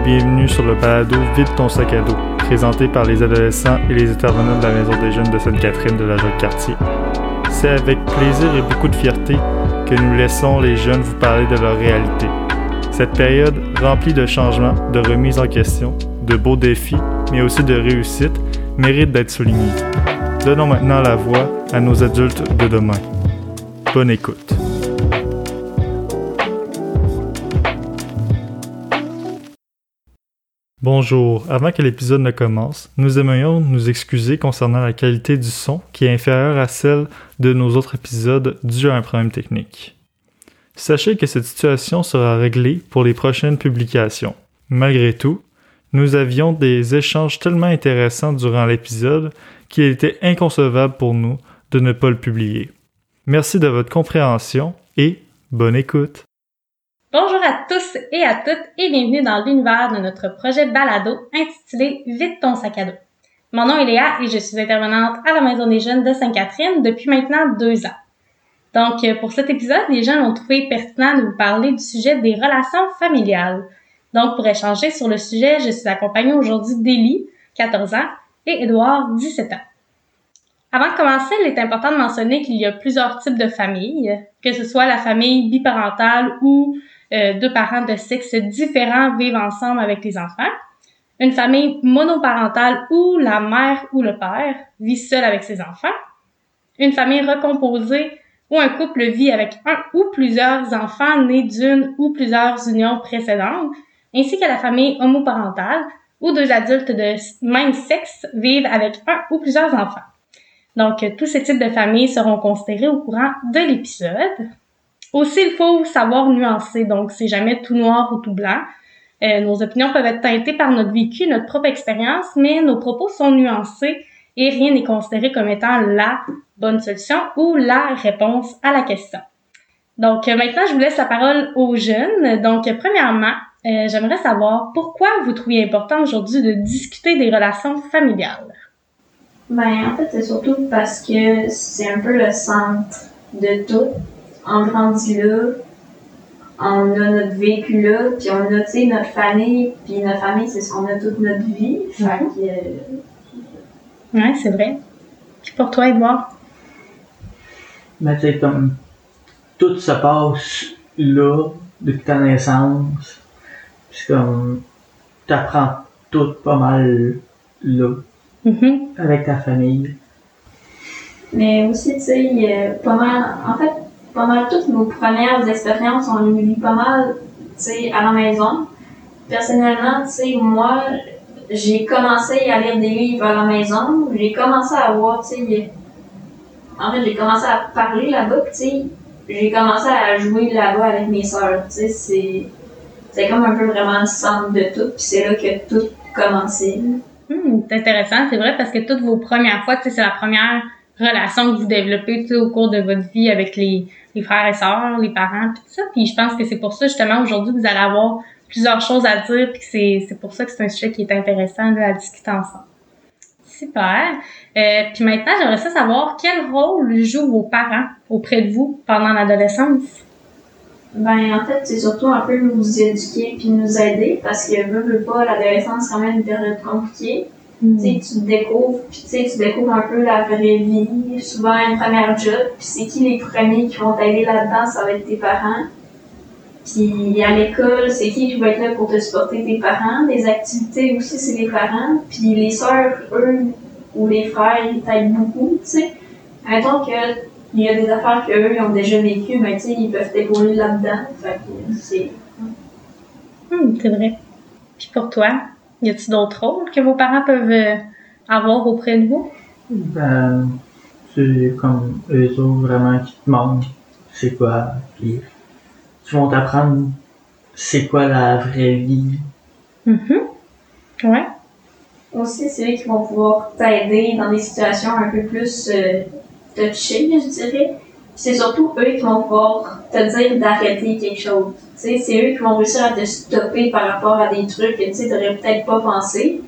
bienvenue sur le balado Vide ton sac à dos, présenté par les adolescents et les intervenants de la Maison des jeunes de Sainte-Catherine de la Jacques-Cartier. C'est avec plaisir et beaucoup de fierté que nous laissons les jeunes vous parler de leur réalité. Cette période remplie de changements, de remises en question, de beaux défis, mais aussi de réussites, mérite d'être soulignée. Donnons maintenant la voix à nos adultes de demain. Bonne écoute. Bonjour, avant que l'épisode ne commence, nous aimerions nous excuser concernant la qualité du son qui est inférieure à celle de nos autres épisodes dû à un problème technique. Sachez que cette situation sera réglée pour les prochaines publications. Malgré tout, nous avions des échanges tellement intéressants durant l'épisode qu'il était inconcevable pour nous de ne pas le publier. Merci de votre compréhension et bonne écoute. Bonjour à tous et à toutes et bienvenue dans l'univers de notre projet balado intitulé Vite ton sac à dos. Mon nom est Léa et je suis intervenante à la Maison des jeunes de Sainte-Catherine depuis maintenant deux ans. Donc, pour cet épisode, les jeunes ont trouvé pertinent de vous parler du sujet des relations familiales. Donc, pour échanger sur le sujet, je suis accompagnée aujourd'hui d'Élie, 14 ans, et Édouard, 17 ans. Avant de commencer, il est important de mentionner qu'il y a plusieurs types de familles, que ce soit la famille biparentale ou euh, deux parents de sexe différents vivent ensemble avec les enfants. Une famille monoparentale où la mère ou le père vit seul avec ses enfants. Une famille recomposée où un couple vit avec un ou plusieurs enfants nés d'une ou plusieurs unions précédentes, ainsi que la famille homoparentale où deux adultes de même sexe vivent avec un ou plusieurs enfants. Donc, tous ces types de familles seront considérés au courant de l'épisode. Aussi, il faut savoir nuancer, donc c'est jamais tout noir ou tout blanc. Euh, nos opinions peuvent être teintées par notre vécu, notre propre expérience, mais nos propos sont nuancés et rien n'est considéré comme étant la bonne solution ou la réponse à la question. Donc euh, maintenant, je vous laisse la parole aux jeunes. Donc premièrement, euh, j'aimerais savoir pourquoi vous trouviez important aujourd'hui de discuter des relations familiales? Ben en fait, c'est surtout parce que c'est un peu le centre de tout on grandit là, on a notre vécu là, puis on a, tu sais, notre famille, puis notre famille, c'est ce qu'on a toute notre vie. Fait que, euh, Ouais, c'est vrai. Puis pour toi, Edouard? Mais tu sais, comme tout se passe là, depuis ta naissance. Puis comme t'apprends tout pas mal là, Mhm. avec ta famille. Mais aussi, tu sais, pas mal, en fait, toutes nos premières expériences, on les vit pas mal, à la maison. Personnellement, moi, j'ai commencé à lire des livres à la maison, j'ai commencé à voir, tu sais, en fait, j'ai commencé à parler là-bas, tu sais, j'ai commencé à jouer là-bas avec mes sœurs, tu sais, c'est, c'est comme un peu vraiment le centre de tout, puis c'est là que tout commençait. Hmm, c'est intéressant, c'est vrai, parce que toutes vos premières fois, tu sais, c'est la première relation que vous développez tu sais, au cours de votre vie avec les, les frères et sœurs, les parents, puis tout ça. Puis je pense que c'est pour ça, justement, aujourd'hui, vous allez avoir plusieurs choses à dire, puis c'est, c'est pour ça que c'est un sujet qui est intéressant à discuter ensemble. Super. Euh, puis maintenant, j'aimerais ça savoir quel rôle jouent vos parents auprès de vous pendant l'adolescence? Ben, en fait, c'est surtout un peu nous éduquer puis nous aider parce que, veux, veux pas, l'adolescence, quand même une période compliquée. Tu sais, tu te découvres, puis tu sais, tu découvres un peu la vraie vie, souvent une première job, puis c'est qui les premiers qui vont t'aider là-dedans, ça va être tes parents. Puis à l'école, c'est qui qui va être là pour te supporter? Tes parents. Les activités aussi, c'est les parents. Puis les sœurs, eux, ou les frères, ils t'aident beaucoup, tu sais. Mettons que il y a des affaires qu'eux, ils ont déjà vécues, mais tu sais, ils peuvent t'épauler là-dedans. Fait que c'est... Hmm, c'est vrai. Puis pour toi, y a-t-il d'autres rôles que vos parents peuvent euh, avoir auprès de vous? Ben, c'est comme eux autres vraiment qui te montrent c'est quoi, puis qui vont t'apprendre c'est quoi la vraie vie. Mhm. Ouais. Aussi, c'est eux qui vont pouvoir t'aider dans des situations un peu plus euh, touchées, je dirais. C'est surtout eux qui vont pouvoir te dire d'arrêter quelque chose. Tu c'est eux qui vont réussir à te stopper par rapport à des trucs que tu sais, t'aurais peut-être pas pensé.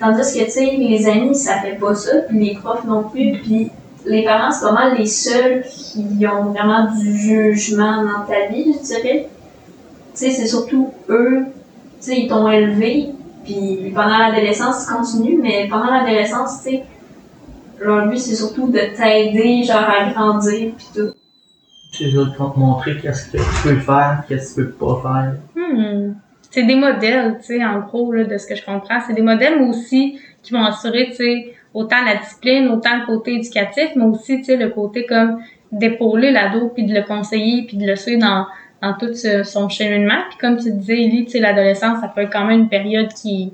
Tandis que, tu les amis, ça fait pas ça, puis les profs non plus, puis les parents, c'est pas mal les seuls qui ont vraiment du jugement dans ta vie, je dirais. Tu c'est surtout eux sais, ils t'ont élevé, puis pendant l'adolescence, ils continuent, mais pendant l'adolescence, tu sais, leur but, c'est surtout de t'aider, genre, à grandir, puis tout. C'est autres vont te montrer qu'est-ce que tu peux faire, qu'est-ce que tu peux pas faire. Hmm. C'est des modèles, tu sais, en gros, là, de ce que je comprends. C'est des modèles, mais aussi, qui vont assurer, tu sais, autant la discipline, autant le côté éducatif, mais aussi, tu sais, le côté comme d'épauler l'ado, puis de le conseiller, puis de le suivre dans, dans tout ce- son cheminement. Puis comme tu disais, Ellie, tu sais, l'adolescence, ça peut être quand même une période qui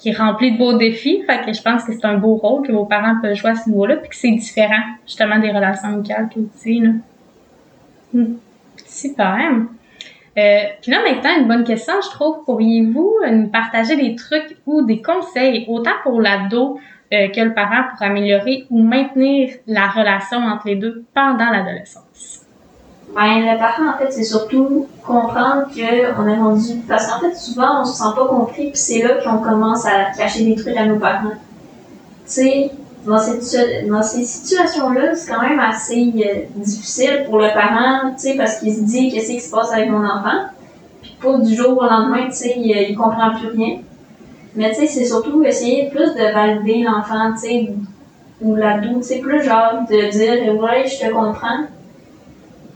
qui est remplie de beaux défis. Fait que je pense que c'est un beau rôle que vos parents peuvent jouer à ce niveau-là, puis que c'est différent, justement, des relations amicales que vous dites, là. Hmm. Super. Euh, puis là, maintenant, une bonne question, je trouve. Pourriez-vous euh, nous partager des trucs ou des conseils, autant pour l'ado euh, que le parent, pour améliorer ou maintenir la relation entre les deux pendant l'adolescence? Ben, le parent, en fait, c'est surtout comprendre qu'on est rendu. Parce qu'en fait, souvent, on se sent pas compris, puis c'est là qu'on commence à cacher des trucs à nos parents. Tu sais, dans, dans ces situations-là, c'est quand même assez euh, difficile pour le parent, tu sais, parce qu'il se dit qu'est-ce qui se passe avec mon enfant? Puis pas du jour au lendemain, tu sais, il, il comprend plus rien. Mais tu sais, c'est surtout essayer plus de valider l'enfant, tu sais, ou l'ado, tu sais, plus genre de dire, ouais, je te comprends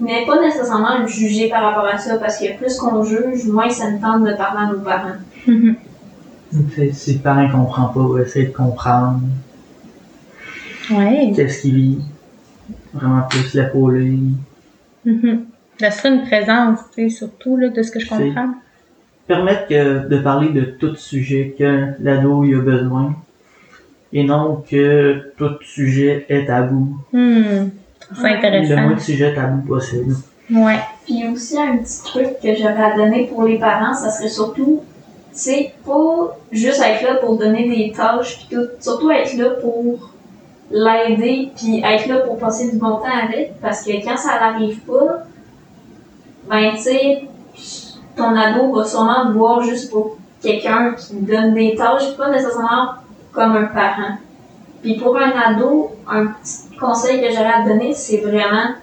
mais pas nécessairement le juger par rapport à ça, parce que plus qu'on juge, moins ça nous tente de parler à nos parents. Tu sais, Si le parent comprend pas, on va essayer de comprendre Ouais. qu'est-ce qu'il vit. Vraiment plus l'épauler. Mhm. Ça serait une présence, tu sais, surtout, là, de ce que je comprends. Permettre que, de parler de tout sujet que l'ado il a besoin. Et non que tout sujet est tabou. C'est Ouais. Le intéressant. moins de sujets tabous possible. Ouais. Puis aussi, un petit truc que j'aurais à donner pour les parents, ça serait surtout, tu sais, pas juste être là pour donner des tâches, puis tout, surtout être là pour l'aider, puis être là pour passer du bon temps avec, parce que quand ça n'arrive pas, ben, tu sais, ton ado va sûrement te voir juste pour quelqu'un qui donne des tâches, pas nécessairement comme un parent. Puis pour un ado, un petit conseil que j'aurais à te donner, c'est vraiment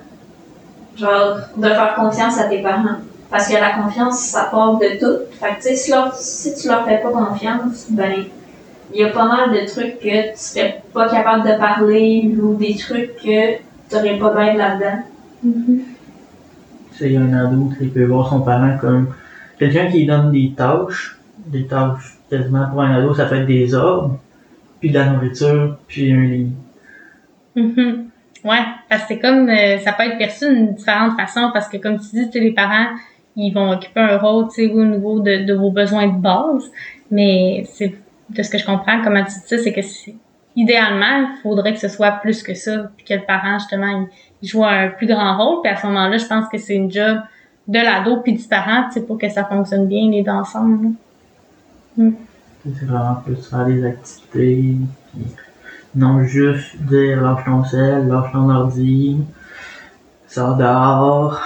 genre de faire confiance à tes parents. Parce que la confiance, ça part de tout. Fait que tu si, leur- si tu leur fais pas confiance, ben il y a pas mal de trucs que tu serais pas capable de parler ou des trucs que t'aurais pas d'aide là-dedans. Il y a un ado qui peut voir son parent comme quelqu'un qui donne des tâches, des tâches quasiment pour un ado, ça peut être des ordres, puis de la nourriture, puis un Mhm. Ouais, parce que c'est comme euh, ça peut être perçu d'une différente façon parce que comme tu dis, les parents, ils vont occuper un rôle, tu sais, au niveau de, de vos besoins de base, mais c'est de ce que je comprends, comment tu dis ça, c'est que idéalement, il faudrait que ce soit plus que ça, puis que le parent justement, il, joue un plus grand rôle, puis à ce moment-là, je pense que c'est une job de l'ado puis du parent, tu sais, pour que ça fonctionne bien les deux ensemble. là. C'est vraiment plus faire des activités, non juste dire lâche ton sel, lâche ton ordi, sors dehors,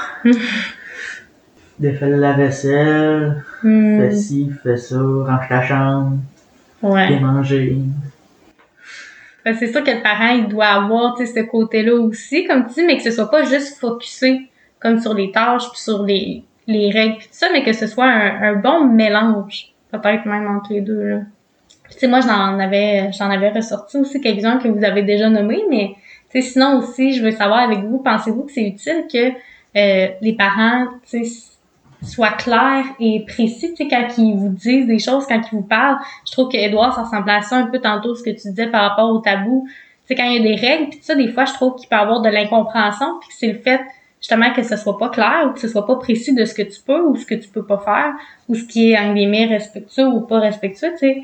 défais la vaisselle, Hmm, fais ci, fais ça, range ta chambre, ouais. manger. Ben, c'est sûr que le parent, il doit avoir, ce côté-là aussi, comme tu dis, mais que ce soit pas juste focusé comme sur les tâches puis sur les, les règles puis tout ça, mais que ce soit un, un bon mélange, peut-être même entre les deux, là. Tu sais, moi, j'en avais, j'en avais ressorti aussi quelques-uns que vous avez déjà nommés, mais, tu sais, sinon aussi, je veux savoir avec vous, pensez-vous que c'est utile que euh, les parents, tu sais, soient clairs et précis, tu sais, quand ils vous disent des choses, quand ils vous parlent? Je trouve que Edouard, ça ressemblait à ça un peu tantôt, ce que tu disais par rapport au tabou. Tu sais, quand il y a des règles, puis ça, des fois, je trouve qu'il peut y avoir de l'incompréhension, puis c'est le fait, justement, que ce soit pas clair ou que ce soit pas précis de ce que tu peux ou ce que tu peux pas faire ou ce qui est, en guillemets, respectueux ou pas respectueux, tu sais.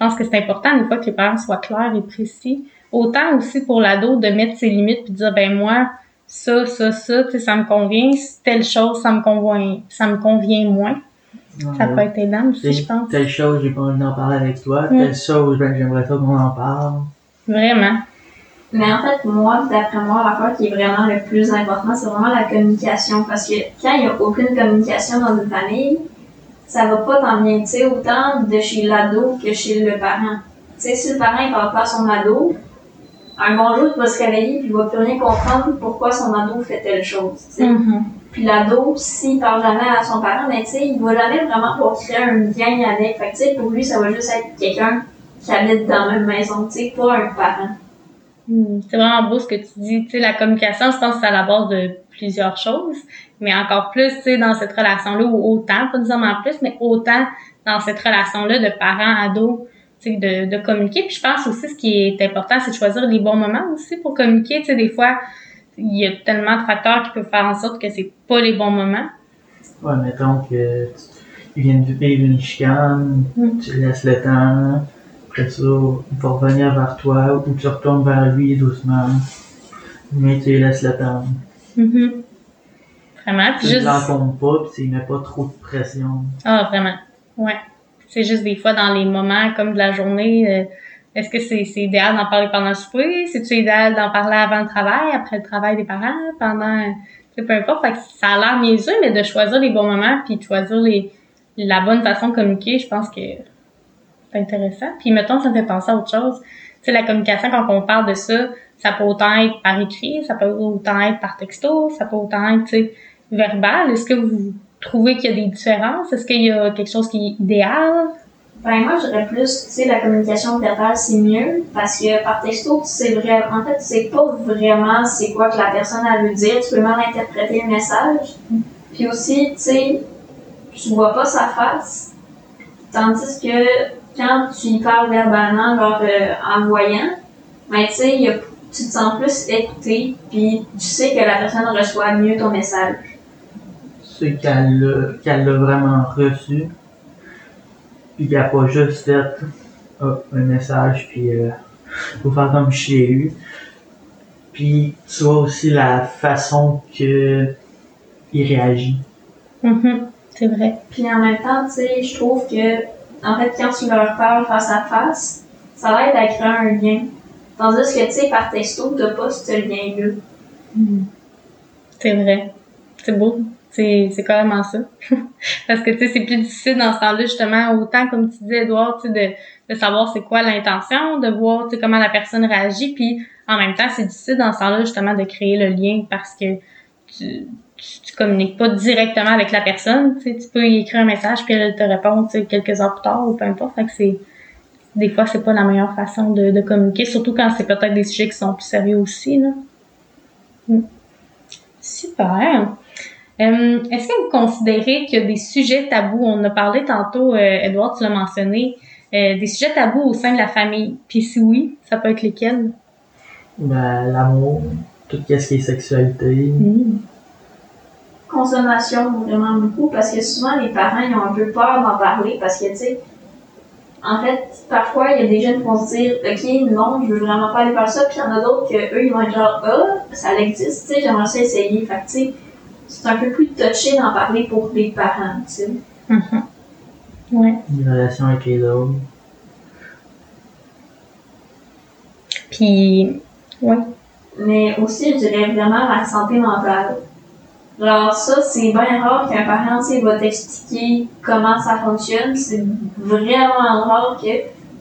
Je pense que c'est important, des fois, que les parents soient clairs et précis. Autant aussi pour l'ado de mettre ses limites puis de dire, ben moi, ça, ça, ça, tu sais, ça me convient. Telle chose, ça me convient, ça me convient moins. Ça peut être aidant aussi, je pense. Telle chose, j'ai pas envie d'en parler avec toi. Mm. Telle chose, ben, j'aimerais ça qu'on en parle. Vraiment. Mais en fait, moi, d'après moi, l'affaire qui est vraiment le plus important, c'est vraiment la communication. Parce que quand il n'y a aucune communication dans une famille, ça va pas tant bien, tu sais, autant de chez l'ado que chez le parent? Tu sais, si le parent ne parle pas à son ado, un bon jour, il va se réveiller puis il va plus rien comprendre pourquoi son ado fait telle chose. Mhm. Puis l'ado, s'il parle jamais à son parent, mais tu sais, il va jamais vraiment pour créer un lien avec. Fait que tu sais, pour lui, ça va juste être quelqu'un qui habite dans la même maison, tu sais, pas un parent. Hmm, C'est vraiment beau ce que tu dis. Tu sais, la communication, je pense que c'est à la base de plusieurs choses, mais encore plus, tu sais, dans cette relation-là, ou autant, pas nécessairement plus, mais autant dans cette relation-là de parents-ados, tu sais, de, de communiquer. Puis je pense aussi, ce qui est important, c'est de choisir les bons moments aussi pour communiquer. Tu sais, des fois, il y a tellement de facteurs qui peuvent faire en sorte que c'est pas les bons moments. Ouais, mettons que tu viens de vivre une chicane, Mm. tu laisses le temps, après ça, il va revenir vers toi, ou tu retournes vers lui doucement, mais tu laisses le temps. Mhm. Vraiment. Puis juste... pas, pis tu mets pas trop de pression. Ah, vraiment. Ouais. C'est juste des fois dans les moments comme de la journée, euh, est-ce que c'est idéal d'en parler pendant le souper? C'est-tu idéal d'en parler avant le travail, après le travail des parents, pendant... Peu importe? Fait que ça a l'air niaiseux, mais de choisir les bons moments puis de choisir les, la bonne façon de communiquer, je pense que c'est intéressant. Puis mettons, ça me fait penser à autre chose. Tu sais, la communication, quand on parle de ça, ça peut autant être par écrit, ça peut autant être par texto, ça peut autant être, tu sais, verbal? Est-ce que vous trouvez qu'il y a des différences? Est-ce qu'il y a quelque chose qui est idéal? Ben moi, je dirais plus, tu sais, la communication verbale, c'est mieux, parce que par texto, tu sais en fait, tu sais pas vraiment c'est quoi que la personne a veut dire, tu peux mal interpréter le message. Puis aussi, tu sais, tu vois pas sa face, tandis que quand tu y parles verbalement, genre euh, en voyant, ben tu sais, tu te sens plus écouté, puis tu sais que la personne reçoit mieux ton message. C'est qu'elle l'a qu'elle l'a vraiment reçu, puis qu'elle a pas juste fait un message, puis euh, faut faire comme je l'ai eu. Puis tu vois aussi la façon que il réagit. Mhm, C'est vrai. Puis en même temps, tu sais, je trouve que, en fait, quand tu leur parles face à face, ça va être à créer un lien. Tandis que, tu sais, par texto, t'as pas ce lien-là. C'est vrai. C'est beau. C'est, carrément ça. Parce que, tu sais, c'est plus difficile dans ce temps-là, justement, autant, comme tu disais, Edouard, tu sais, de, de savoir c'est quoi l'intention, de voir, tu sais, comment la personne réagit, puis en même temps, c'est difficile dans ce temps-là, justement, de créer le lien parce que tu, tu, communiques pas directement avec la personne, tu sais, tu peux y écrire un message, puis elle te répond, tu sais, quelques heures plus tard, ou peu importe. Fait que c'est, des fois, c'est pas la meilleure façon de, communiquer, surtout quand c'est peut-être des sujets qui sont plus sérieux aussi, là. Mm. Super. Euh, Est-ce que vous considérez qu'il y a des sujets tabous? On a parlé tantôt, euh, Edouard, tu l'as mentionné, euh, des sujets tabous au sein de la famille. Puis si oui, ça peut être lesquels? Ben, l'amour, tout ce qui est sexualité. Consommation, vraiment beaucoup, parce que souvent, les parents, ils ont un peu peur d'en parler, parce que, tu sais, en fait, parfois, il y a des jeunes qui vont se dire, OK, non, je veux vraiment pas aller faire ça, puis il y en a d'autres que eux, ils vont être genre, ah, ça existe, tu sais, j'aimerais ça essayer. Fait que, tu sais, c'est un peu plus touché d'en parler pour les parents, tu sais. Mhm. Ouais. Une relation avec les autres. Puis, ouais. mais aussi, je dirais vraiment la santé mentale. Alors ça, c'est bien rare qu'un parent, tu sais, va t'expliquer comment ça fonctionne. C'est vraiment rare que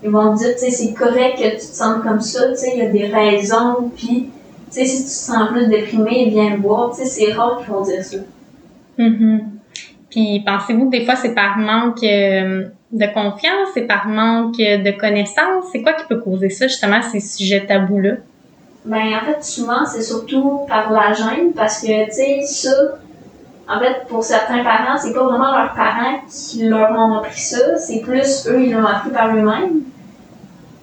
ils vont te dire, tu sais, c'est correct que tu te sentes comme ça, tu sais, il y a des raisons, puis, sais, si tu te sens plus déprimé, viens me voir, tu sais, c'est rare qu'ils vont dire ça. Mhm. Puis pensez-vous que des fois c'est par manque euh, de confiance, c'est par manque de connaissances? C'est quoi qui peut causer ça, justement, ces sujets tabous-là? Ben, en fait, souvent, c'est surtout par la gêne, parce que, tu sais, ça, en fait, pour certains parents, c'est pas vraiment leurs parents qui leur ont appris ça, c'est plus eux, ils l'ont appris par eux-mêmes.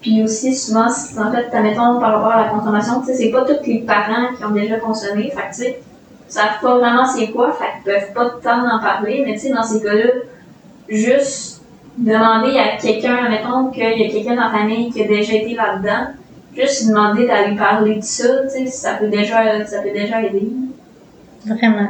Puis aussi, souvent, en fait, admettons, par rapport à la consommation, tu sais, c'est pas tous les parents qui ont déjà consommé, fait que, tu sais, savent pas vraiment c'est quoi, fait qu'ils peuvent pas tant en parler, mais tu sais, dans ces cas-là, juste demander à quelqu'un, admettons qu'il y a quelqu'un dans la famille qui a déjà été là-dedans, juste demander d'aller parler de ça, tu sais, ça peut déjà, ça peut déjà aider. Vraiment.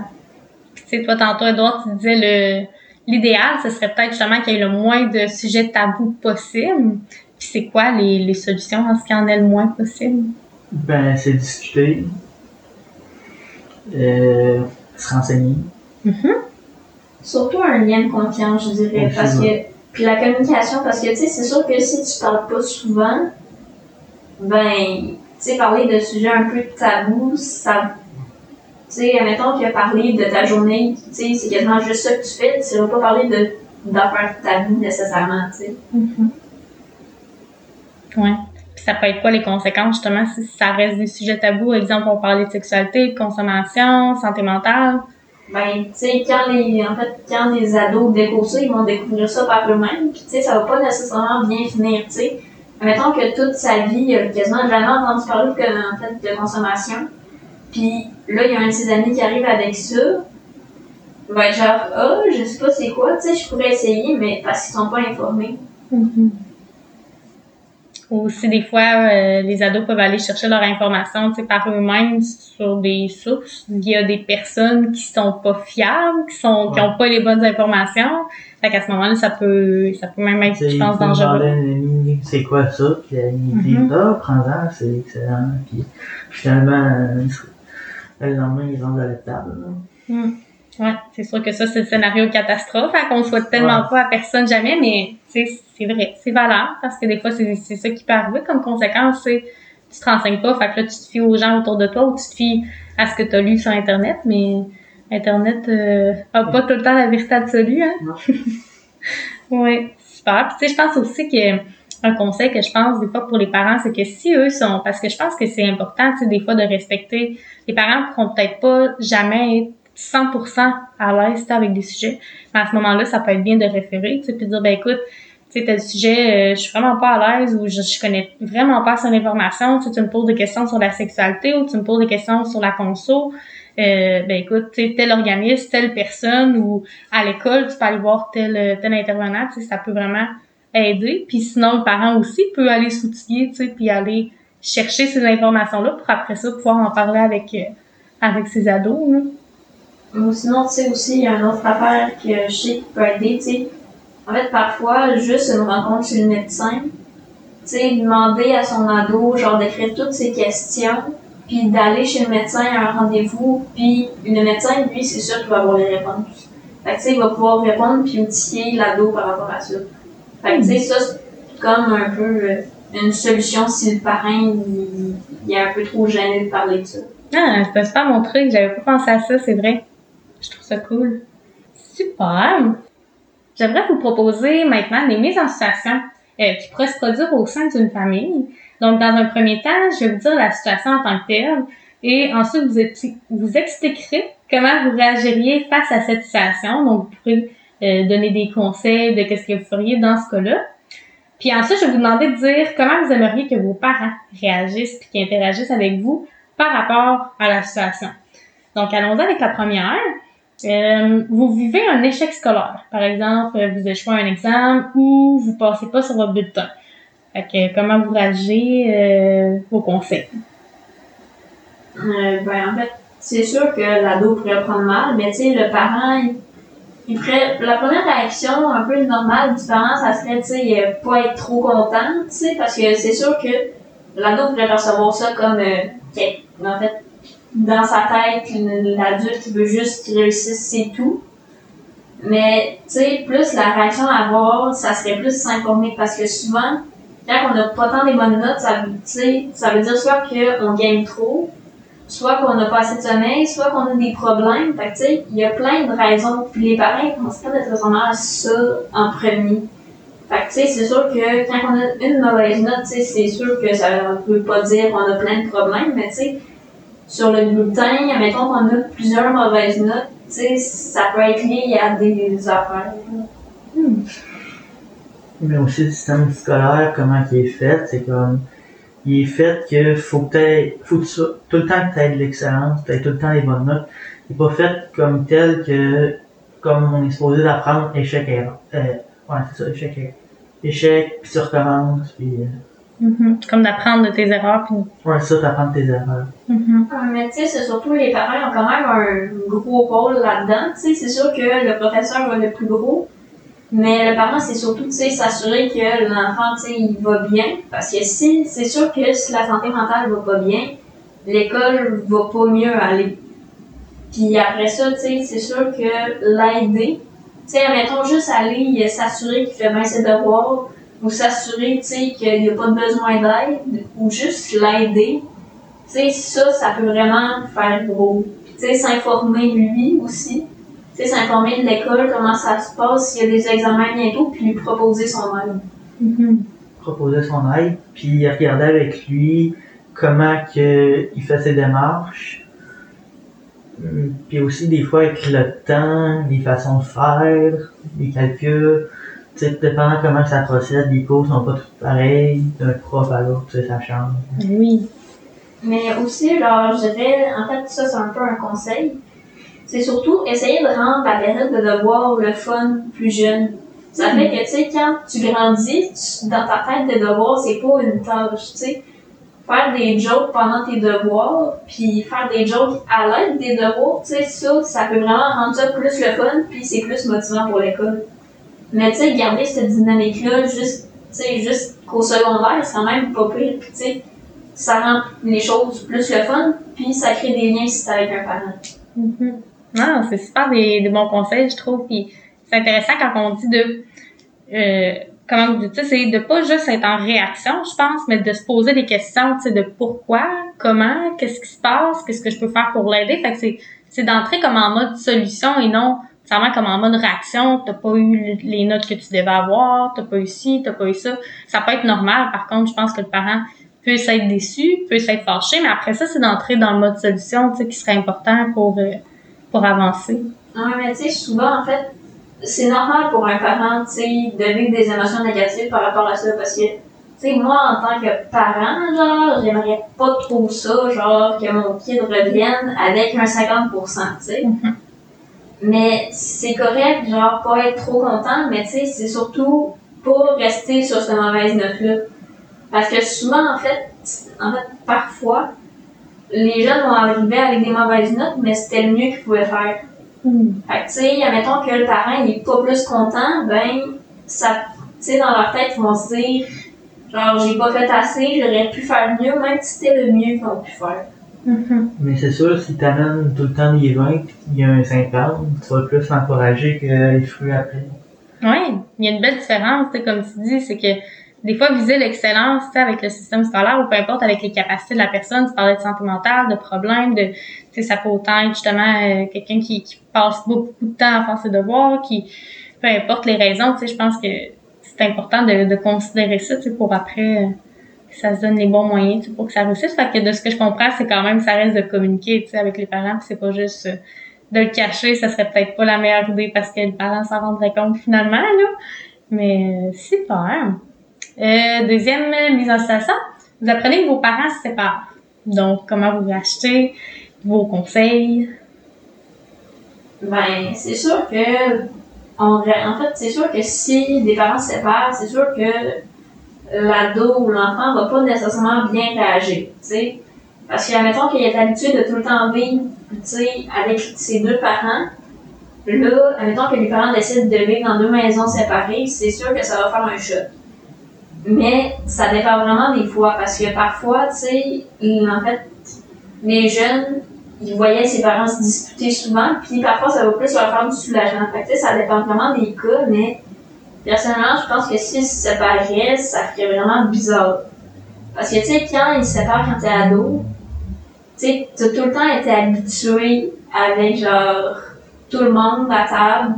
Tu sais, toi, tantôt, Edouard, tu disais le l'idéal, ce serait peut-être justement qu'il y ait le moins de sujets tabous possible. Puis c'est quoi les, les solutions en ce qu'il y en ait le moins possible? Ben, c'est discuter. Euh, se renseigner. Surtout un lien de confiance, je dirais, parce que, puis la communication, parce que, tu sais, c'est sûr que si tu parles pas souvent, ben, tu sais, parler de sujets un peu tabous, ça, sais, admettons qu'il a parlé de ta journée, tu sais, c'est quasiment juste ça que tu fais, tu vas pas parler de d'affaires de ta vie nécessairement, tu sais. Mhm. Ouais. Puis ça peut être quoi les conséquences, justement, si ça reste des sujets tabous? Exemple, on parlait de sexualité, de consommation, santé mentale. Ben, tu sais, quand les, en fait, quand les ados découvrent ça, ils vont découvrir ça par eux-mêmes, puis tu sais, ça va pas nécessairement bien finir, tu sais. Mettons que toute sa vie, il a quasiment jamais entendu parler de, en fait, de consommation. Puis là, il y a un de ses amis qui arrive avec ça. Ben, genre, ah, je sais pas c'est quoi, tu sais, je pourrais essayer, mais parce qu'ils sont pas informés. Ou si des fois, euh, les ados peuvent aller chercher leur information tu sais, par eux-mêmes sur des sources via des personnes qui sont pas fiables, qui sont qui ont pas les bonnes informations. Fait qu'à ce moment-là, ça peut ça peut même être, je pense, il dangereux. c'est quoi ça? Puis l'ami dit, Mhm. ah, prends-en, c'est excellent. Puis finalement, euh, le lendemain, ils rentrent à la table. Hmm. Ouais, c'est sûr que ça, c'est le scénario catastrophe, hein, qu'on souhaite tellement Ouais. pas à personne jamais, mais c'est vrai, c'est valable, parce que des fois, c'est ça qui peut arriver comme conséquence, c'est tu te renseignes pas, fait que là, tu te fies aux gens autour de toi ou tu te fies à ce que tu as lu sur Internet, mais Internet euh, a pas tout le temps la vérité absolue, hein? oui, super. Puis tu sais, je pense aussi que un conseil que je pense des fois pour les parents, c'est que si eux sont, parce que je pense que c'est important, tu sais, des fois de respecter, les parents pourront peut-être pas jamais être 100% à l'aise avec des sujets, mais à ce moment-là, ça peut être bien de référer, tu sais, puis dire, ben écoute, sais, tel sujet, euh, je suis vraiment pas à l'aise ou je, je connais vraiment pas assez d'informations, tu tu me poses des questions sur la sexualité ou tu me poses des questions sur la conso, euh, ben écoute, tel organisme, telle personne ou à l'école, tu peux aller voir tel, tel intervenant, ça peut vraiment aider. Puis sinon, le parent aussi peut aller s'outiller, tu sais, puis aller chercher ces informations-là pour après ça pouvoir en parler avec, euh, avec ses ados. sinon, tu sais, aussi, il y a une autre affaire que je sais qui peut aider, tu sais. En fait, parfois, juste une rencontre chez le médecin, tu sais, demander à son ado, genre, d'écrire toutes ses questions, puis d'aller chez le médecin à un rendez-vous, puis le médecin, lui, c'est sûr qu'il va avoir les réponses. Fait que, tu sais, il va pouvoir répondre puis outiller l'ado par rapport à ça. Fait que, tu sais, ça, c'est comme un peu euh, une solution si le parent, il, est un peu trop gêné de parler de ça. Ah, c'est super mon truc, j'avais pas pensé à ça, c'est vrai. Je trouve ça cool. Super! J'aimerais vous proposer maintenant des mises en situation euh, qui pourraient se produire au sein d'une famille. Donc, dans un premier temps, je vais vous dire la situation en tant que telle et ensuite vous, vous expliquerez comment vous réagiriez face à cette situation. Donc, vous pourrez euh, donner des conseils de qu'est-ce que vous feriez dans ce cas-là. Puis ensuite, je vais vous demander de dire comment vous aimeriez que vos parents réagissent puis qu'ils interagissent avec vous par rapport à la situation. Donc, allons-y avec la première. Euh, vous vivez un échec scolaire. Par exemple, vous échouez un examen ou vous passez pas sur votre bulletin. Fait que, comment vous réagissez euh, vos conseils? Euh, ben, en fait, c'est sûr que l'ado pourrait prendre mal, mais tu sais, le parent, il, il ferait, la première réaction un peu normale du parent, ça serait, tu sais, euh, pas être trop content, tu sais, parce que c'est sûr que l'ado pourrait percevoir ça comme, euh, ok, en fait, dans sa tête, l'adulte, veut juste qu'il réussisse, c'est tout. Mais, tu sais, plus la réaction à avoir, ça serait plus s'informer, parce que souvent, quand on n'a pas tant des bonnes notes, ça, ça veut dire soit qu'on gagne trop, soit qu'on n'a pas assez de sommeil, soit qu'on a des problèmes. Fait tu sais, il y a plein de raisons. Puis les parents, ils pensent pas nécessairement à ça en premier. Fait que, tu sais, c'est sûr que quand on a une mauvaise note, tu sais, c'est sûr que ça veut pas dire qu'on a plein de problèmes, mais tu sais, sur le bulletin, admettons qu'on a plusieurs mauvaises notes, tu sais, ça peut être lié à des affaires. Mais aussi le système scolaire, comment il est fait, c'est comme il est fait que faut que t'aies, faut que tu tout le temps que t'aies de l'excellence, t'aies tout le temps les bonnes notes. Il est pas fait comme tel que comme on est supposé d'apprendre échec erreur. Euh, ouais, c'est ça, échec erreur. Échec, puis tu recommences, puis euh, Comme d'apprendre de tes erreurs. Puis... ouais, ça, t'apprends tes erreurs. Mhm. Ah, Mais tu sais, c'est surtout les parents ont quand même un gros rôle là-dedans. Tu sais, c'est sûr que le professeur va le plus gros, mais le parent, c'est surtout, tu sais, s'assurer que l'enfant, tu sais, il va bien. Parce que si, c'est sûr que si la santé mentale va pas bien, l'école va pas mieux aller. Puis après ça, tu sais, c'est sûr que l'aider, tu sais, mettons juste aller s'assurer qu'il fait bien ses devoirs, ou s'assurer, tu sais, qu'il n'y a pas de besoin d'aide, ou juste l'aider, tu sais, ça, ça peut vraiment faire gros. Puis, tu sais, s'informer lui aussi. Tu sais, s'informer de l'école, comment ça se passe, s'il y a des examens bientôt, puis lui proposer son aide. Mhm. Proposer son aide, puis regarder avec lui comment que il fait ses démarches. Hum, Puis aussi des fois avec le temps, les façons de faire, les calculs, sais, dépendant comment ça procède, les cours sont pas tous pareils, d'un prof à l'autre, tu sais, ça change. Oui. Mais aussi, genre, je dirais, en fait, ça, c'est un peu un conseil. C'est surtout essayer de rendre la période de devoir le fun plus jeune. Ça fait que, tu sais, quand tu grandis, tu- dans ta tête, de devoir, c'est pas une tâche, tu sais. Faire des jokes pendant tes devoirs, puis faire des jokes à l'aide des devoirs, tu sais, ça, ça peut vraiment rendre ça plus le fun, puis c'est plus motivant pour l'école. Mais, tu sais, garder cette dynamique-là, juste, tu sais, juste qu'au secondaire, c'est quand même pas pire, puis tu sais, ça rend les choses plus le fun, puis ça crée des liens si t'es avec un parent. Mhm. Non, c'est super des, bons conseils, je trouve. Puis c'est intéressant quand on dit de euh, comment vous dites c'est de pas juste être en réaction, je pense, mais de se poser des questions, tu de pourquoi, comment, qu'est-ce qui se passe, qu'est-ce que je peux faire pour l'aider. Fait que c'est d'entrer comme en mode solution et non nécessairement comme en mode réaction. T'as pas eu les notes que tu devais avoir, t'as pas eu ci, t'as pas eu ça. Ça peut être normal. Par contre, je pense que le parent peut être déçu, peut être fâché, mais après ça, c'est d'entrer dans le mode solution, tu sais, qui serait important pour euh, pour avancer. Ouais, mais tu sais, souvent, en fait, c'est normal pour un parent, tu sais, de vivre des émotions négatives par rapport à ça, parce que, tu sais, moi, en tant que parent, genre, j'aimerais pas trop ça, genre, que mon kid revienne avec un 50%, tu sais. Mais c'est correct, genre, pas être trop content, mais tu sais, c'est surtout pas rester sur cette mauvaise note-là. Parce que souvent, en fait, en fait, parfois, les jeunes vont arriver avec des mauvaises notes, mais c'était le mieux qu'ils pouvaient faire. Fait que, tu sais, admettons que le parent, il est pas plus content, ben, ça, tu sais, dans leur tête, ils vont se dire, genre, j'ai pas fait assez, j'aurais pu faire mieux, même si c'était le mieux qu'ils ont pu faire. Mhm. Mais c'est sûr, si t'amènes tout le temps des 20 pis qu'il y a un 50, tu vas plus l'encourager que les fruits après. Oui, il y a une belle différence, tu sais, comme tu dis, c'est que des fois, viser l'excellence, tu sais, avec le système scolaire ou peu importe avec les capacités de la personne, tu parlais de santé mentale, de problèmes, de, tu sais, ça peut autant être justement euh, quelqu'un qui, qui passe beaucoup de temps à faire ses devoirs, qui, peu importe les raisons, tu sais, je pense que c'est important de, de considérer ça, tu sais, pour après euh, ça se donne les bons moyens, tu sais, pour que ça réussisse. Fait que de ce que je comprends, c'est quand même, ça reste de communiquer, tu sais, avec les parents, c'est pas juste euh, de le cacher, ça serait peut-être pas la meilleure idée parce que les parents s'en rendraient compte finalement, là. Mais euh, super. Euh, deuxième mise en situation, vous apprenez que vos parents se séparent. Donc, comment vous achetez, vos conseils? Ben, c'est sûr que, en fait, c'est sûr que si des parents se séparent, c'est sûr que l'ado ou l'enfant va pas nécessairement bien réagir, tu sais. Parce que, admettons qu'il est habitué de tout le temps vivre, tu sais, avec ses deux parents. Là, admettons que les parents décident de vivre dans deux maisons séparées, c'est sûr que ça va faire un choc. Mais ça dépend vraiment des fois, parce que parfois, tu sais, en fait, les jeunes, ils voyaient ses parents se disputer souvent, puis parfois ça va plus leur faire du soulagement. Fait ça dépend vraiment des cas, mais personnellement, je pense que s'ils se séparaient, ça ferait vraiment bizarre. Parce que, tu sais, quand ils se séparent quand t'es ado, tu sais, t'as tout le temps été habitué avec, genre, tout le monde à table,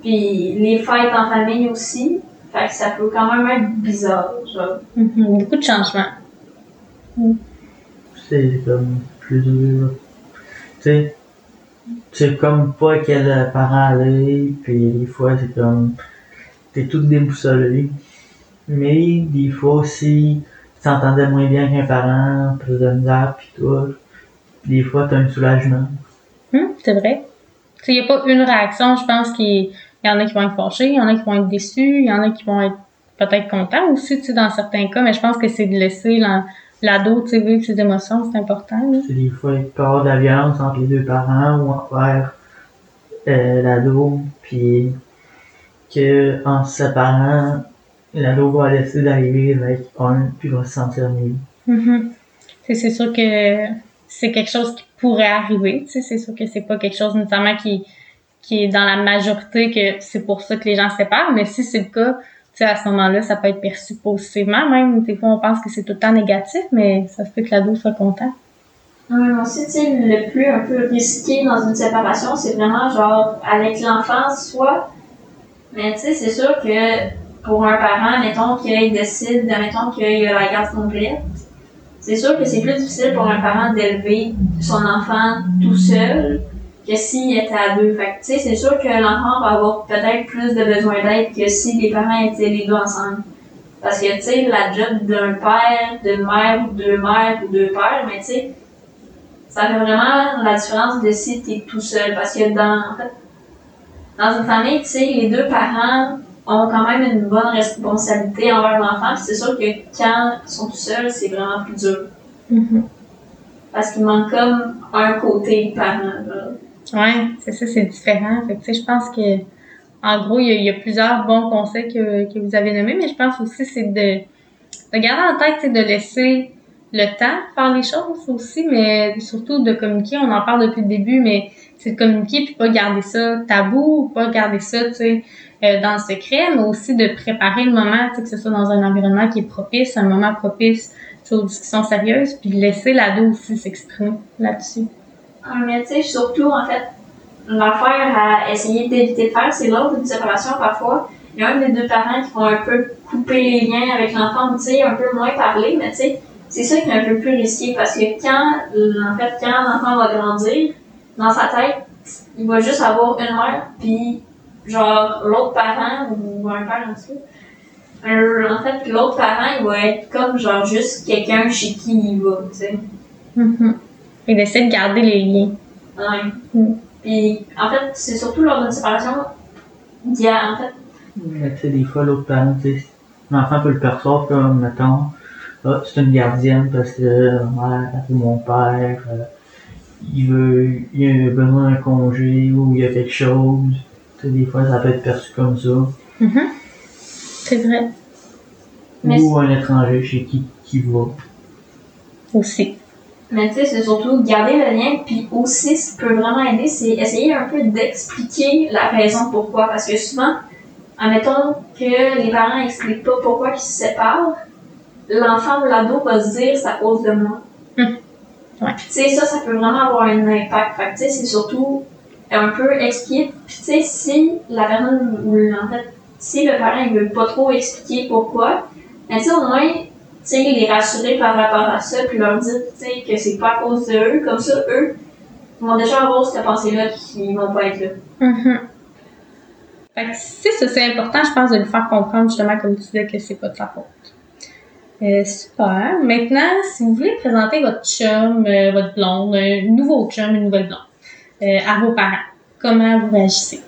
puis les fêtes en famille aussi. Fait que ça peut quand même être bizarre, genre. Mhm, Beaucoup de changements. C'est comme plus dur. Tu sais, c'est comme pas quel parent aller, puis des fois c'est comme t'es tout déboussolé. Mais des fois aussi, tu t'entendais moins bien qu'un parent, plus de misère pis tout. Des fois t'as un soulagement. Hum, c'est vrai. Il n'y a pas une réaction, je pense qu'il il y en a qui vont être fâchés, il y en a qui vont être déçus, il y en a qui vont être peut-être contents aussi, tu sais, dans certains cas, mais je pense que c'est de laisser la- l'ado, tu sais, vivre ses émotions, c'est important, là. C'est des fois il peut y avoir de la violence entre les deux parents ou envers euh, l'ado, puis que en se séparant, l'ado va laisser vivre avec un, puis va se sentir mieux. Mhm. Sais, C'est sûr que c'est quelque chose qui pourrait arriver. tu sais, C'est sûr que c'est pas quelque chose nécessairement qui, qui est dans la majorité que c'est pour ça que les gens se séparent. Mais si c'est le cas, tu sais, à ce moment-là, ça peut être perçu positivement. Même des fois, on pense que c'est tout le temps négatif, mais ça se peut que l'ado soit content. Tu sais, le plus un peu risqué dans une séparation, c'est vraiment genre avec l'enfant, soit. Mais tu sais, c'est sûr que pour un parent, mettons qu'il décide, mettons qu'il a la garde complète, c'est sûr que c'est plus difficile pour un parent d'élever son enfant tout seul que s'il était à deux. Fait tu sais, c'est sûr que l'enfant va avoir peut-être plus de besoin d'aide que si les parents étaient les deux ensemble. Parce que, tu sais, la job d'un père, d'une mère, ou deux mères ou deux pères, mais tu sais, ça fait vraiment la différence de si t'es tout seul. Parce que dans, dans une famille, tu sais, les deux parents ont quand même une bonne responsabilité envers l'enfant. C'est sûr que quand ils sont tout seuls, c'est vraiment plus dur. Mhm. Parce qu'il manque comme un côté parent. Là. Ouais, c'est ça, c'est différent. Fait que, tu sais, je pense que, en gros, il y, a, il y a plusieurs bons conseils que, que vous avez nommés, mais je pense aussi c'est de, de garder en tête, c'est de laisser le temps faire les choses aussi, mais surtout de communiquer. On en parle depuis le début, mais c'est de communiquer puis pas garder ça tabou, pas garder ça, tu sais, euh, dans le secret, mais aussi de préparer le moment, tu sais, que ce soit dans un environnement qui est propice, un moment propice sur une discussion sérieuse, puis laisser l'ado aussi s'exprimer là-dessus. Ah, Mais tu sais, surtout, en fait, l'affaire à essayer d'éviter de faire, c'est lors d'une séparation, parfois, il y a un des deux parents qui vont un peu couper les liens avec l'enfant, tu sais, un peu moins parler, mais tu sais, c'est ça qui est un peu plus risqué parce que quand, en fait, quand l'enfant va grandir, dans sa tête, il va juste avoir une mère, puis genre l'autre parent ou un père en dessous. Euh, en fait, l'autre parent, il va être comme genre juste quelqu'un chez qui il va, tu sais. Mhm. Et d'essayer de garder les liens. Ouais. Mm. Puis, en fait, c'est surtout lors d'une séparation, il y a, en fait, Mais tu sais, des fois, l'autre parent, tu sais, l'enfant peut le percevoir comme, mettons, ah, c'est une gardienne parce que ma mère ou mon père, euh, il veut, il a besoin d'un congé ou il y a quelque chose. Tu sais, des fois, ça peut être perçu comme ça. Mhm. C'est vrai. Mais ou un étranger chez qui, qui va. Aussi. Mais tu sais, c'est surtout garder le lien, puis aussi, ce qui peut vraiment aider, c'est essayer un peu d'expliquer la raison pourquoi. Parce que souvent, admettons que les parents expliquent pas pourquoi ils se séparent, l'enfant ou l'ado va se dire c'est à cause de moi. Ouais. Tu sais, ça, ça peut vraiment avoir un impact. Fait tu sais, c'est surtout un peu expliquer. Tu sais, si la personne, ou en fait, si le parent il veut pas trop expliquer pourquoi, mais tu sais, au moins, tu sais, les rassurer par rapport à ça, puis leur dire, tu sais, que c'est pas à cause de eux, comme ça, eux, vont déjà avoir cette pensée-là qu'ils vont pas être là. Mhm. Fait que c'est ça, c'est important, je pense, de lui faire comprendre justement, comme tu disais, que c'est pas de sa faute. Euh, super. Maintenant, si vous voulez présenter votre chum, euh, votre blonde, un nouveau chum, une nouvelle blonde, euh, à vos parents, comment vous réagissez?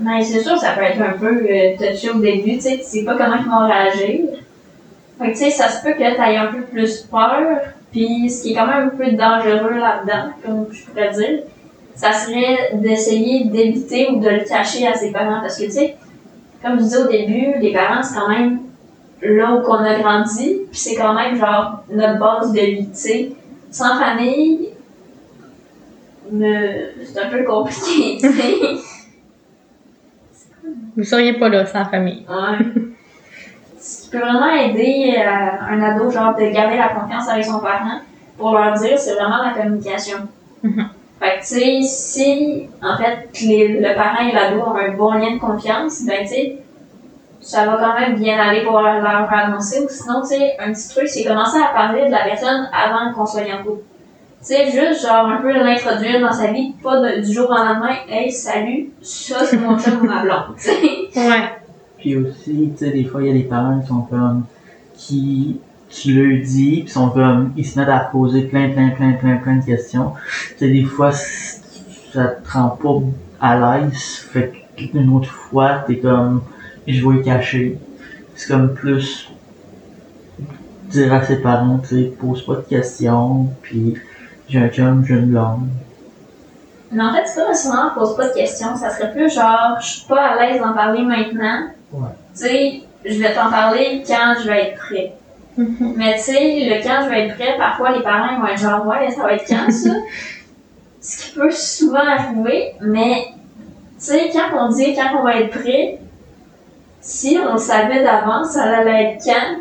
Mais c'est sûr, ça peut être un peu touché au début, tu sais, tu sais pas comment ils vont réagir. Fait que, tu sais, ça se peut que t'aies un peu plus peur, puis ce qui est quand même un peu dangereux là-dedans, comme je pourrais dire, ça serait d'essayer d'éviter ou de le cacher à ses parents, parce que, tu sais, comme je disais au début, les parents, c'est quand même là où qu'on a grandi, puis c'est quand même, genre, notre base de vie, tu sais. Sans famille, me- c'est un peu compliqué, tu sais. Vous seriez pas là sans famille. Ouais. Ce qui peut vraiment aider euh, un ado, genre, de garder la confiance avec son parent, pour leur dire, c'est vraiment la communication. Mhm. Fait que, tu sais, si, en fait, les- le parent et l'ado ont un bon lien de confiance, ben, tu sais, ça va quand même bien aller pour leur, leur annoncer. Ou sinon, tu sais, un petit truc, c'est commencer à parler de la personne avant qu'on soit en couple. Tu sais, juste, genre, un peu l'introduire dans sa vie, pas de- du jour au lendemain, hey, salut, ça, c'est mon chum ou ma blonde, tu sais. Ouais. Puis aussi, tu sais, des fois, il y a des parents qui sont comme, qui, tu le dis, puis sont comme, ils se mettent à poser plein, plein, plein, plein, plein de questions. Tu sais, des fois, ça te rend pas à l'aise, fait qu'une autre fois, t'es comme, je vais le cacher. C'est comme plus, dire à ses parents, tu sais, pose pas de questions, puis j'ai un chum, j'ai une blonde. Mais en fait, c'est pas nécessairement pose pas de questions. Ça serait plus genre, je suis pas à l'aise d'en parler maintenant. Ouais. Tu sais, je vais t'en parler quand je vais être prêt. Mhm. Mais tu sais, le quand je vais être prêt, parfois les parents ils vont être genre, ouais, ça va être quand ça? Ce qui peut souvent arriver, mais tu sais, quand on dit quand on va être prêt, si on le savait d'avance, ça allait être quand,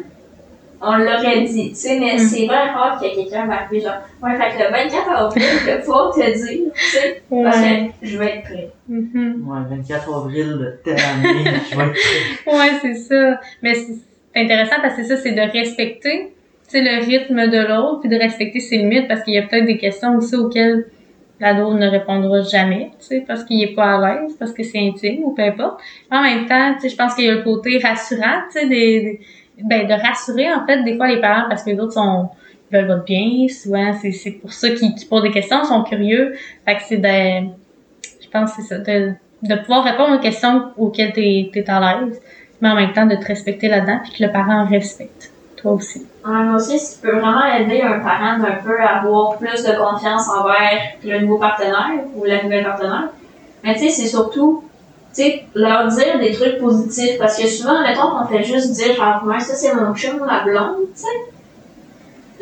on l'aurait dit, tu sais, mais Mm. c'est vraiment rare qu'il y ait quelqu'un qui va arriver genre, ouais, fait que le 24 avril, je vais pouvoir te dire, tu sais, parce que je vais être prêt. Mhm. Ouais, 24 avril de telle année, je vais être prêt. Ouais, c'est ça. Mais c'est intéressant parce que c'est ça, c'est de respecter tu sais, le rythme de l'autre, puis de respecter ses limites, parce qu'il y a peut-être des questions aussi auxquelles l'ado ne répondra jamais, tu sais, parce qu'il est pas à l'aise, parce que c'est intime ou peu importe. En même temps, tu sais, je pense qu'il y a le côté rassurant, tu sais, des, ben, de rassurer, en fait, des fois les parents, parce que les autres sont, ils veulent votre bien, souvent, c'est, c'est pour ça qu'ils, qu'ils posent des questions, sont curieux. Fait que c'est de, je pense que c'est ça, de, de pouvoir répondre aux questions auxquelles t'es, t'es à l'aise, mais en même temps de te respecter là-dedans, puis que le parent respecte, toi aussi. Ouais, moi aussi, ça peut vraiment aider un parent d'un peu à avoir plus de confiance envers le nouveau partenaire ou la nouvelle partenaire. Mais tu sais, c'est surtout, tu leur dire des trucs positifs. Parce que souvent, mettons qu'on fait juste dire, genre, ça c'est mon chum ou ma blonde, tu sais.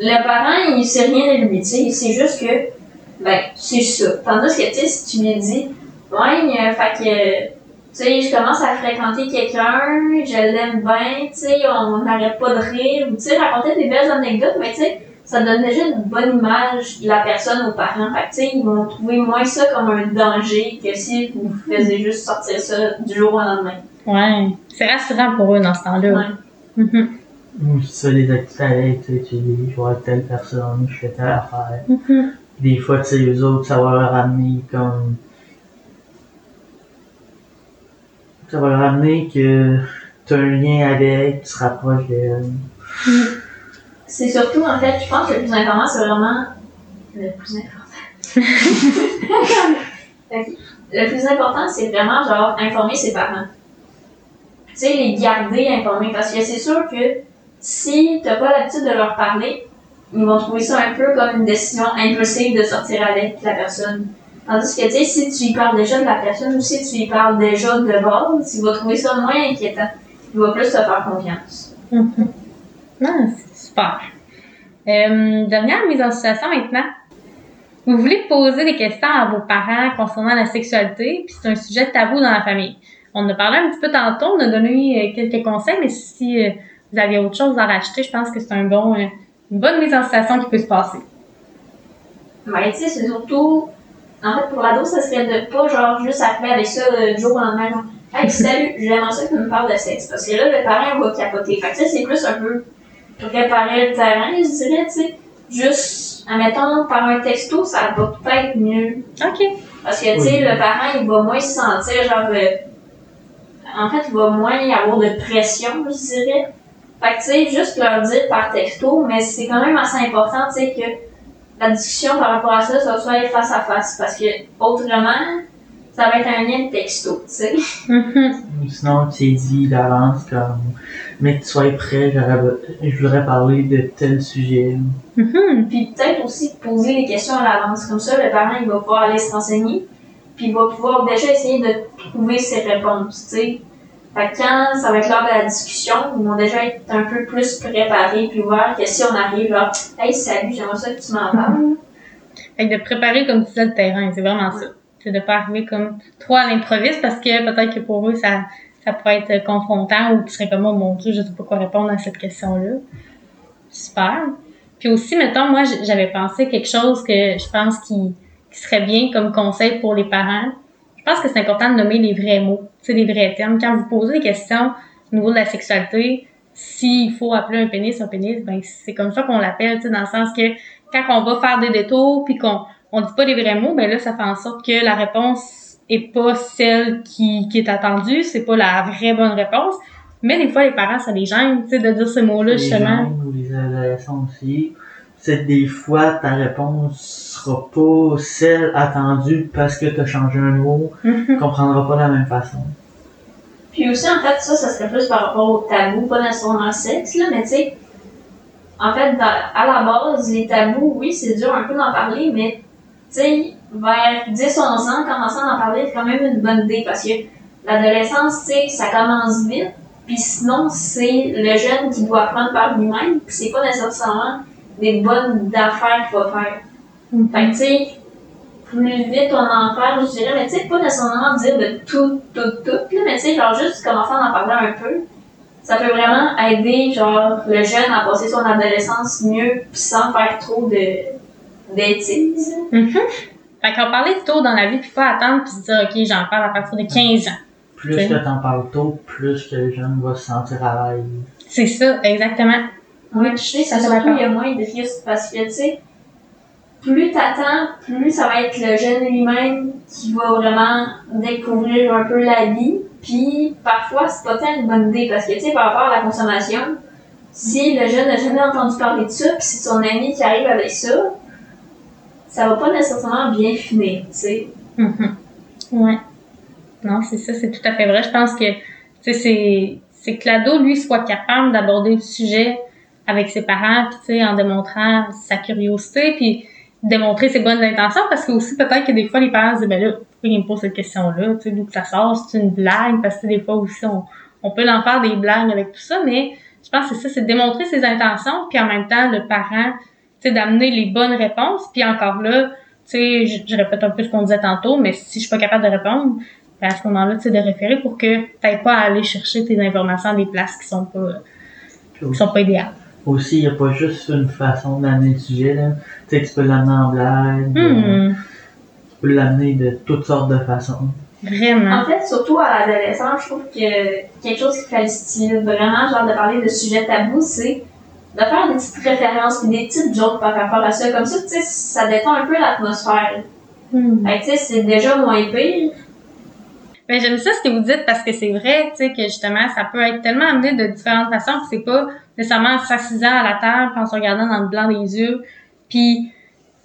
Le parent, il sait rien de lui, tu sais. Il sait juste que, ben, c'est ça. Tandis que, tu sais, si tu lui dis, ouais, euh, fait que, tu sais, je commence à fréquenter quelqu'un, je l'aime bien, tu sais, on n'arrête pas de rire, ou tu sais, raconter des belles anecdotes, mais tu sais, ça donne déjà une bonne image de la personne aux parents. Fait que, tu sais, ils vont trouver moins ça comme un danger que si vous faisiez juste sortir ça du jour au lendemain. Ouais. C'est rassurant pour eux dans ce temps-là. Ouais. Mhm. Ou si tu fais des activités tu sais, tu dis, je vois telle personne, je fais telle affaire. Mhm. Des fois, tu sais, eux autres, ça va leur amener comme. Ça va leur amener que tu as un lien avec, tu te rapproches d'elle. C'est surtout, en fait, je pense que le plus important, c'est vraiment le plus important. Le plus important, c'est vraiment, genre, informer ses parents. Tu sais, les garder informés, parce que c'est sûr que si t'as pas l'habitude de leur parler, ils vont trouver ça un peu comme une décision impulsive de sortir avec la personne. Tandis que, tu sais, si tu y parles déjà de la personne ou si tu y parles déjà de base, il va trouver ça moins inquiétant. Il va plus te faire confiance. Mhm. Ah, c'est super. Euh, dernière mise en situation maintenant. Vous voulez poser des questions à vos parents concernant la sexualité, puis c'est un sujet tabou dans la famille. On en a parlé un petit peu tantôt, on a donné euh, quelques conseils, mais si euh, vous aviez autre chose à rajouter, je pense que c'est un bon, une bonne mise en situation qui peut se passer. Mais tu sais, c'est surtout. En fait, pour l'ado, ça serait de pas, genre, juste arriver avec ça euh, du jour au lendemain. genre, Hey, salut, j'aimerais ça que tu me parles de sexe. Parce que là, le parent va capoter. Fait que, tu sais, c'est plus un peu préparer le terrain, je dirais, tu sais. Juste, admettons, par un texto, ça va peut-être mieux. OK. Parce que, tu sais, Oui. le parent, il va moins se sentir, genre, euh, en fait, il va moins y avoir de pression, je dirais. Fait que, tu sais, juste leur dire par texto, mais c'est quand même assez important, tu sais, que la discussion par rapport à ça, ça soit face à face. Parce que, autrement, ça va être un lien de texto, tu sais. Ou sinon, tu t'es dit d'avance comme, mais que tu sois prêt, je voudrais parler de tel sujet. Mhm. Puis peut-être aussi poser les questions à l'avance. Comme ça, le parent, il va pouvoir aller se renseigner. Puis il va pouvoir déjà essayer de trouver ses réponses, tu sais. Fait que quand ça va être l'heure de la discussion, ils vont déjà être un peu plus préparés puis ouverts que si on arrive genre, hey, salut, j'aimerais ça que tu m'en parles. Fait que de préparer, comme tu disais, le terrain, c'est vraiment ça. C'est de pas arriver comme trop à l'improviste parce que peut-être que pour eux, ça, ça pourrait être confrontant ou tu serais comme, oh mon dieu, je sais pas quoi répondre à cette question-là. Super. Puis aussi, mettons, moi, j'avais pensé quelque chose que je pense qui, qui serait bien comme conseil pour les parents. Je pense que c'est important de nommer les vrais mots, tu sais, les vrais termes. Quand vous posez des questions au niveau de la sexualité, s'il faut appeler un pénis un pénis, ben c'est comme ça qu'on l'appelle, tu sais, dans le sens que quand on va faire des détours puis qu'on on dit pas les vrais mots, ben là, ça fait en sorte que la réponse est pas celle qui, qui est attendue, c'est pas la vraie bonne réponse. Mais des fois, les parents, ça les gêne, tu sais, de dire ces mots-là, les justement. jeunes ou les adolescents aussi, c'est des fois ta réponse sera pas celle attendue parce que tu as changé un mot, Mhm. tu comprendras pas de la même façon. Puis aussi, en fait, ça, ça serait plus par rapport au tabou, pas nécessairement le sexe, là, mais tu sais, en fait, dans- à la base, les tabous, oui, c'est dur un peu d'en parler, mais tu sais, vers 10-11 ans, commencer à en parler, c'est quand même une bonne idée parce que l'adolescence, tu sais, ça commence vite, puis sinon, c'est le jeune qui doit apprendre par lui-même, puis c'est pas nécessairement des bonnes affaires qu'il va faire. Fait que, tu sais, plus vite on en parle, je dirais, mais tu sais, pas nécessairement dire de tout, tout, tout, là, mais tu sais, genre juste commencer à en parler un peu, ça peut vraiment aider, genre, le jeune à passer son adolescence mieux, pis sans faire trop de, bêtises. Mhm. Fait qu'on parlait tôt dans la vie, puis pas attendre, puis se dire, OK, j'en parle à partir de 15 ans. Plus C'est- que t'en parles tôt, plus que le jeune va se sentir à l'aise. C'est ça, exactement. Oui, je sais, ça surtout, il y a moins de risques parce que, tu sais, plus t'attends, plus ça va être le jeune lui-même qui va vraiment découvrir un peu la vie. Puis, parfois, c'est pas tant une bonne idée parce que, tu sais, par rapport à la consommation, si le jeune n'a jamais entendu parler de ça, puis c'est son ami qui arrive avec ça, ça va pas nécessairement bien finir, tu sais. Mhm. Ouais. Non, c'est ça, c'est tout à fait vrai. Je pense que, tu sais, c'est que l'ado, lui, soit capable d'aborder le sujet avec ses parents, puis, tu sais, en démontrant sa curiosité, puis démontrer ses bonnes intentions, parce que aussi, peut-être que des fois, les parents se disent, ben là, pourquoi il me pose cette question-là, tu sais, d'où que ça sort, c'est une blague, parce que des fois aussi, on, on peut en faire des blagues avec tout ça, mais je pense que c'est ça, c'est démontrer ses intentions, puis en même temps, le parent, tu sais, d'amener les bonnes réponses, puis encore là, tu sais, je, je répète un peu ce qu'on disait tantôt, mais si je suis pas capable de répondre, ben à ce moment-là, tu sais, de référer pour que t'aies pas à aller chercher tes informations à des places qui sont pas, qui sont pas idéales. Aussi, il n'y a pas juste une façon d'amener le sujet. Là. Tu sais, tu peux l'amener en blague, Hmm, tu peux l'amener de toutes sortes de façons. vraiment. En fait, surtout à l'adolescence, je trouve que quelque chose qui facilite vraiment, genre, de parler de sujets tabous, c'est de faire des petites références puis des petites jokes par rapport à ça. Comme ça, tu sais, ça détend un peu l'atmosphère. Hmm. Fait que, tu sais, c'est déjà moins pire. Ben, j'aime ça ce que vous dites parce que c'est vrai, tu sais, que justement, ça peut être tellement amené de différentes façons que c'est pas nécessairement en s'assisant à la table, en se regardant dans le blanc des yeux, puis,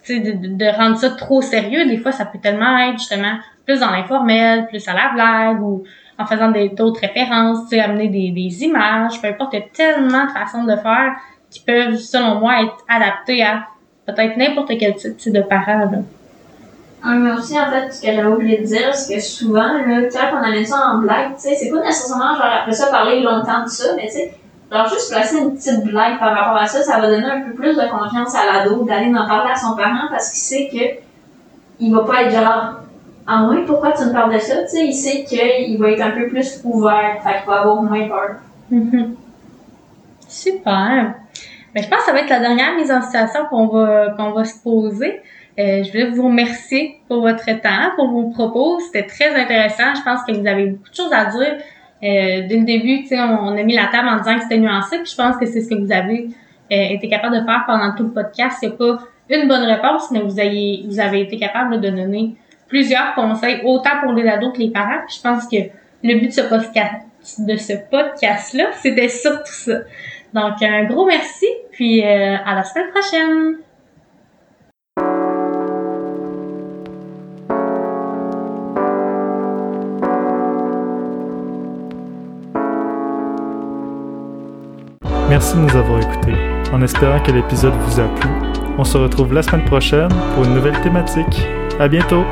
de, de, rendre ça trop sérieux. Des fois, ça peut tellement être, justement, plus dans l'informel, plus à la blague, ou en faisant d'autres références, amener des, des images, peu importe, il y a tellement de façons de faire qui peuvent, selon moi, être adaptées à peut-être n'importe quel type de parent, là. Ah, mais aussi, en fait, ce que j'avais oublié de dire, c'est que souvent, là, quand on amène ça en blague, tu sais, c'est pas nécessairement, genre, après ça, parler longtemps de ça, mais tu sais, genre, juste placer une petite blague par rapport à ça, ça va donner un peu plus de confiance à l'ado d'aller en parler à son parent parce qu'il sait que il va pas être genre, ah ouais, pourquoi tu me parles de ça? Tu sais, il sait qu'il va être un peu plus ouvert, fait qu'il va avoir moins peur. Super. Ben, je pense que ça va être la dernière mise en situation qu'on va, qu'on va se poser. Euh, je voulais vous remercier pour votre temps, pour vos propos. C'était très intéressant. Je pense que vous avez beaucoup de choses à dire. Euh, dès le début, tu sais, on, a mis la table en disant que c'était nuancé, puis je pense que c'est ce que vous avez euh, été capable de faire pendant tout le podcast. Il pas une bonne réponse, mais vous avez, vous avez été capable de donner plusieurs conseils, autant pour les ados que les parents. Je pense que le but de ce podcast, de ce podcast-là, c'était surtout ça. Donc, un gros merci, puis euh, à la semaine prochaine! Merci de nous avoir écoutés. En espérant que l'épisode vous a plu, on se retrouve la semaine prochaine pour une nouvelle thématique. À bientôt!